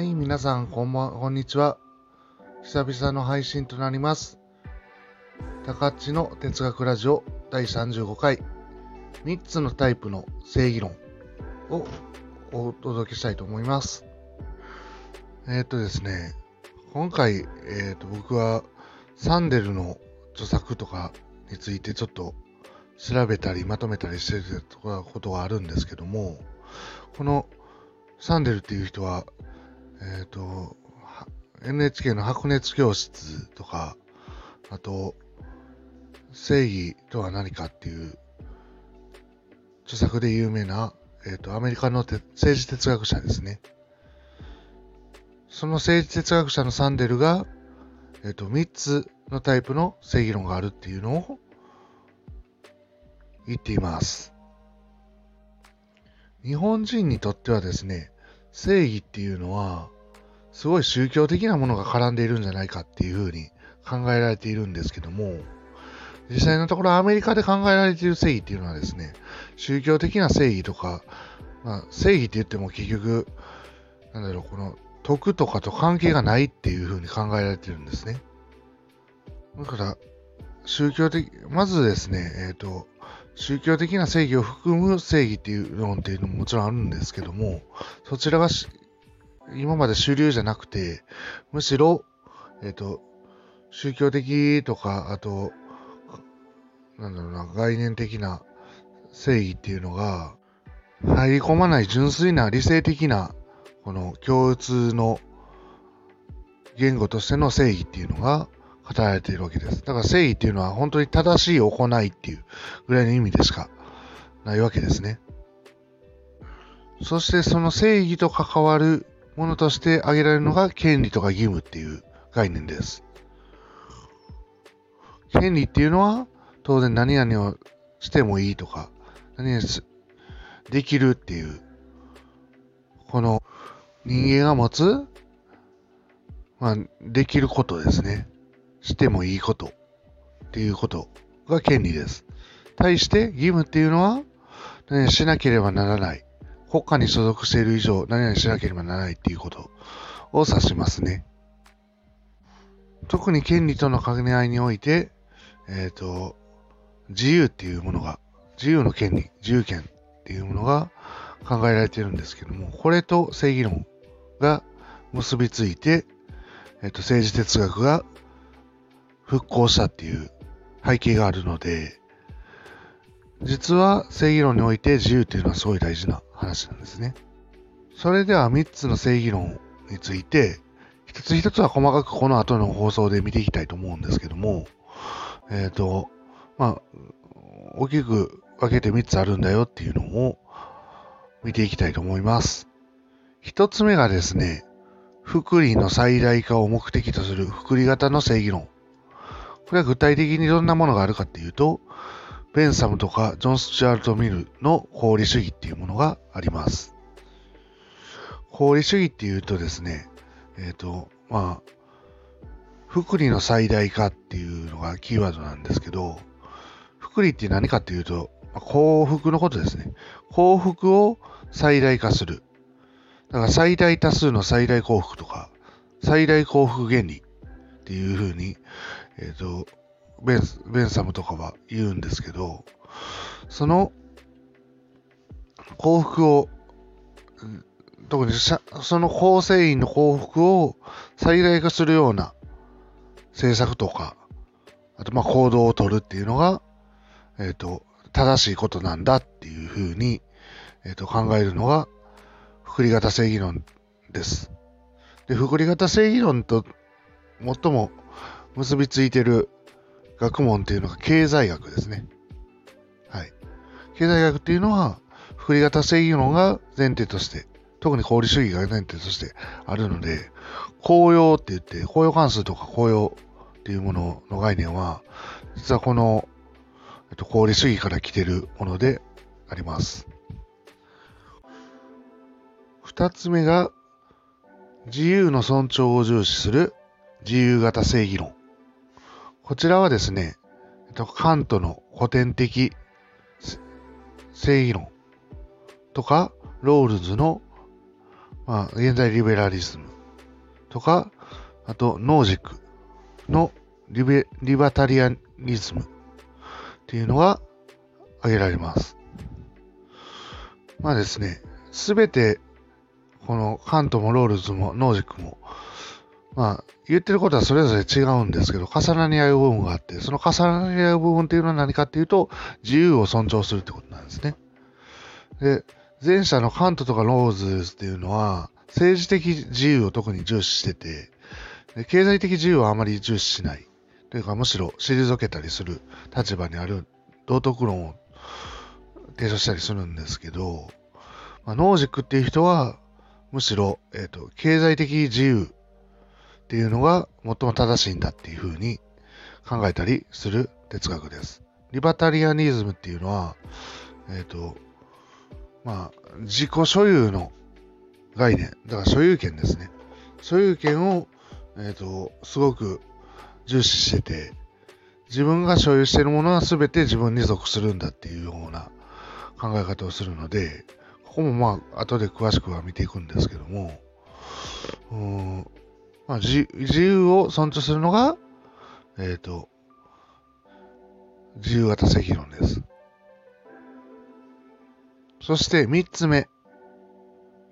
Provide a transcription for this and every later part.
はい、皆さん、こんばん、こんにちは。久々の配信となります。高っちの哲学ラジオ第35回、3つのタイプの正義論をお届けしたいと思います。えー、っとですね、今回、えー、っと、僕はサンデルの著作とかについてちょっと調べたりまとめたりしてることがあるんですけども、このサンデルっていう人は、えっ、ー、と、NHK の白熱教室とか、あと、正義とは何かっていう著作で有名な、えっ、ー、と、アメリカの政治哲学者ですね。その政治哲学者のサンデルが、えっ、ー、と、3つのタイプの正義論があるっていうのを言っています。日本人にとってはですね、正義っていうのは、すごい宗教的なものが絡んでいるんじゃないかっていうふうに考えられているんですけども、実際のところアメリカで考えられている正義っていうのはですね、宗教的な正義とか、まあ、正義って言っても結局、なんだろう、この徳とかと関係がないっていうふうに考えられてるんですね。だから、宗教的、まずですね、えっ、ー、と、宗教的な正義を含む正義っていう論っていうのももちろんあるんですけども、そちらが今まで主流じゃなくて、むしろ、えっ、ー、と、宗教的とか、あと、なんだろうな、概念的な正義っていうのが、入り込まない純粋な理性的な、この共通の言語としての正義っていうのが、語られているわけです。だから正義っていうのは本当に正しい行いっていうぐらいの意味でしかないわけですね。そしてその正義と関わるものとして挙げられるのが権利とか義務っていう概念です。権利っていうのは当然何々をしてもいいとか、何々できるっていう、この人間が持つ、まあ、できることですね。してもいいことっていうことが権利です。対して義務っていうのは、何しなければならない。国家に所属している以上、何々しなければならないっていうことを指しますね。特に権利との兼ね合いにおいて、えっ、ー、と、自由っていうものが、自由の権利、自由権っていうものが考えられているんですけども、これと正義論が結びついて、えっ、ー、と、政治哲学が復興したっていう背景があるので、実は正義論において自由っていうのはすごい大事な話なんですね。それでは3つの正義論について、一つ一つは細かくこの後の放送で見ていきたいと思うんですけども、えっ、ー、と、まあ、大きく分けて3つあるんだよっていうのを見ていきたいと思います。1つ目がですね、福利の最大化を目的とする福利型の正義論。これは具体的にどんなものがあるかっていうと、ベンサムとかジョン・スチュアルト・ミルの功利主義っていうものがあります。功利主義っていうとですね、えっ、ー、と、まあ、福利の最大化っていうのがキーワードなんですけど、福利って何かっていうと、幸福のことですね。幸福を最大化する。だから最大多数の最大幸福とか、最大幸福原理っていうふうに、えっ、ー、と、ベン、ベンサムとかは言うんですけど、その幸福を、特にその構成員の幸福を最大化するような政策とか、あとまあ行動をとるっていうのが、えっ、ー、と、正しいことなんだっていうふうに、え、ー、と考えるのが、福利型正義論です。で、福利型正義論と最も結びついてる学問っていうのが経済学ですね。はい。経済学っていうのは、福利型正義論が前提として、特に功利主義が前提としてあるので、公用って言って、公用関数とか公用っていうものの概念は、実はこの、えっと、功利主義から来てるものであります。二つ目が、自由の尊重を重視する自由型正義論。こちらはですね、カントの古典的正義論とか、ロールズのまあ、現在リベラリズムとか、あと、ノージックのリベリバタリアニズムっていうのが挙げられます。まあですね、すべて、このカントもロールズもノージックも、まあ、言ってることはそれぞれ違うんですけど、重なり合う部分があって、その重なり合う部分っていうのは何かっていうと、自由を尊重するってことなんですね。で、前者のカントとかローズっていうのは、政治的自由を特に重視してて、経済的自由はあまり重視しない。というか、むしろ退けたりする立場にある道徳論を提唱したりするんですけど、まあ、ノージックっていう人は、むしろ、えっ、ー、と、経済的自由っていうのが最も正しいんだっていうふうに考えたりする哲学です。リバタリアニズムっていうのは、えっ、ー、と、まあ、自己所有の概念、だから所有権ですね。所有権を、えっ、ー、と、すごく重視してて、自分が所有しているものは全て自分に属するんだっていうような考え方をするので、ここもまあ、後で詳しくは見ていくんですけども、うんまあ、自由を尊重するのが、えっ、ー、と、自由型正義論です。そして三つ目。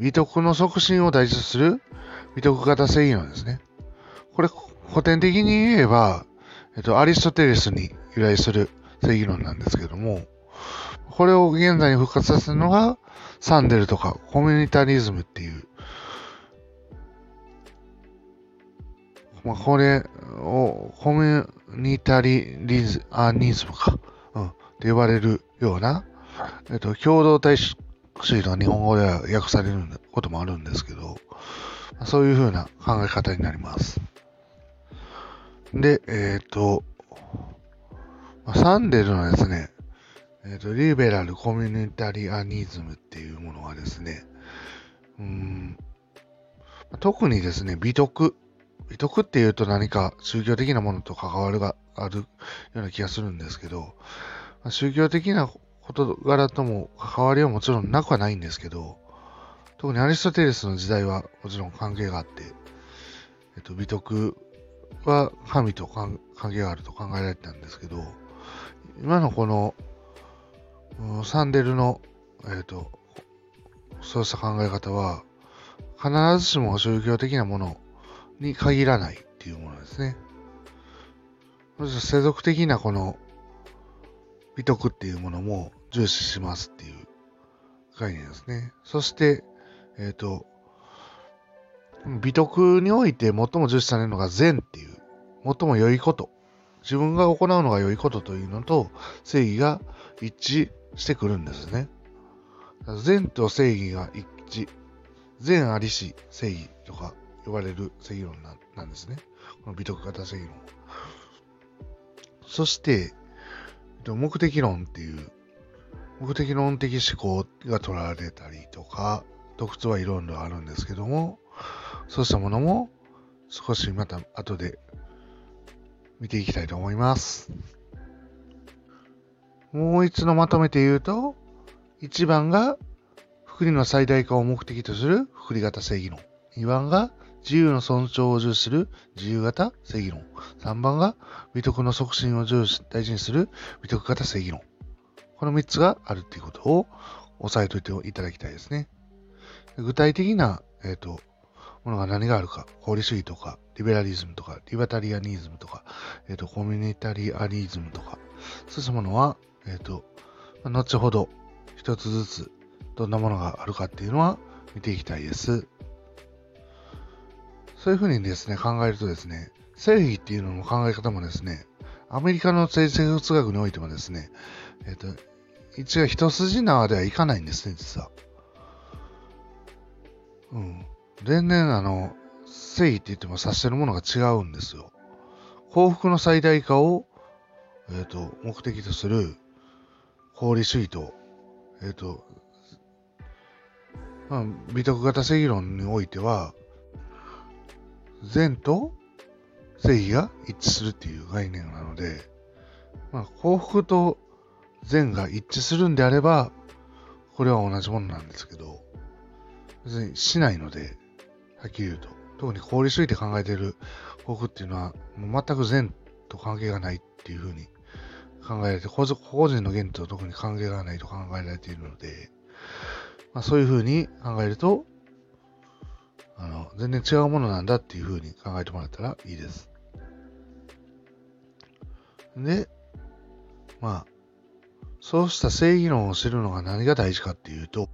美徳の促進を大事とする美徳型正義論ですね。これ、古典的に言えば、えっと、アリストテレスに由来する正義論なんですけども、これを現在に復活させるのが、サンデルとかコミュニタリズムっていうまあ、これをコミュニタリリズアニズムか、うん、って呼ばれるような、えっと、共同体主義の日本語では訳されることもあるんですけど、そういうふうな考え方になります。で、えっ、ー、と、サンデルのですね、えっ、ー、と、リベラルコミュニタリアニズムっていうものはですね、うん特にですね、美徳美徳っていうと何か宗教的なものと関わるがあるような気がするんですけど、まあ宗教的な事柄とも関わりはもちろんなくはないんですけど、特にアリストテレスの時代はもちろん関係があって、えっと、美徳は神と関係があると考えられてたんですけど、今のこの、サンデルの、えっと、そうした考え方は、必ずしも宗教的なものに限らないっていうものですね。まず世俗的なこの美徳っていうものも重視しますっていう概念ですね。そして、えっ、ー、と、美徳において最も重視されるのが善っていう、最も良いこと。自分が行うのが良いことというのと正義が一致してくるんですね。善と正義が一致。善ありし正義とか呼ばれる正義論なんですね。この美徳型正義論。そして、目的論っていう、目的論的思考が取られたりとか、特徴はいろいろあるんですけども、そうしたものも少しまた後で見ていきたいと思います。もう一度まとめて言うと、1番が福利の最大化を目的とする福利型正義論。2番が自由の尊重を重視する自由型正義論。3番が美徳の促進を重視大事にする美徳型正義論。この3つがあるっていうことを押さえておいていただきたいですね。具体的な、えっ、ー、と、ものが何があるか、法理主義とか、リベラリズムとか、リバタリアニズムとか、えっ、ー、と、コミュニタリアリズムとか、そうしたものは、えっ、ー、と、後ほど一つずつどんなものがあるかっていうのは見ていきたいです。そういうふうにですね、考えるとですね、正義っていうのの考え方もですね、アメリカの政治哲学においてもですね、えっ、ー、と、一応一筋縄ではいかないんですね、実は。うん。全然あの、正義って言っても指してるものが違うんですよ。幸福の最大化を、えっ、ー、と、目的とする法理主義と、えっ、ー、と、まあ、美徳型正義論においては、善と正義が一致するっていう概念なので、まあ、幸福と善が一致するんであれば、これは同じものなんですけど、別にしないので、はっきり言うと。特に効率主義で考えている僕っていうのは、もう全く善と関係がないっていうふうに考えられて、個人の言と特に関係がないと考えられているので、まあ、そういうふうに考えると、あの、全然違うものなんだっていうふうに考えてもらったらいいです。で、まあ、そうした正義論を知るのが何が大事かっていうと、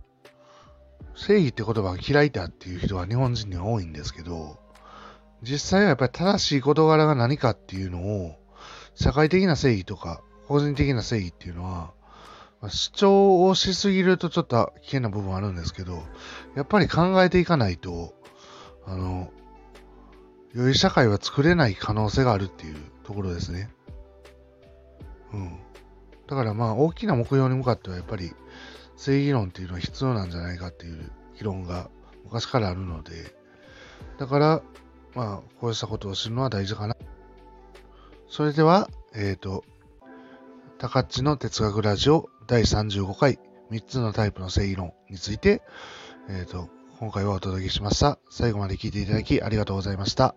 正義って言葉が嫌いだっていう人は日本人には多いんですけど、実際はやっぱり正しい事柄が何かっていうのを、社会的な正義とか、個人的な正義っていうのは、主張をしすぎるとちょっと危険な部分あるんですけど、やっぱり考えていかないと、あの、良い社会は作れない可能性があるっていうところですね。うん。だからまあ大きな目標に向かってはやっぱり正義論っていうのは必要なんじゃないかっていう議論が昔からあるので、だからまあこうしたことを知るのは大事かな。それでは、えっ、ー、と、高っちの哲学ラジオ第35回3つのタイプの正義論について、えっ、ー、と、今回はお届けしました。最後まで聴いていただきありがとうございました。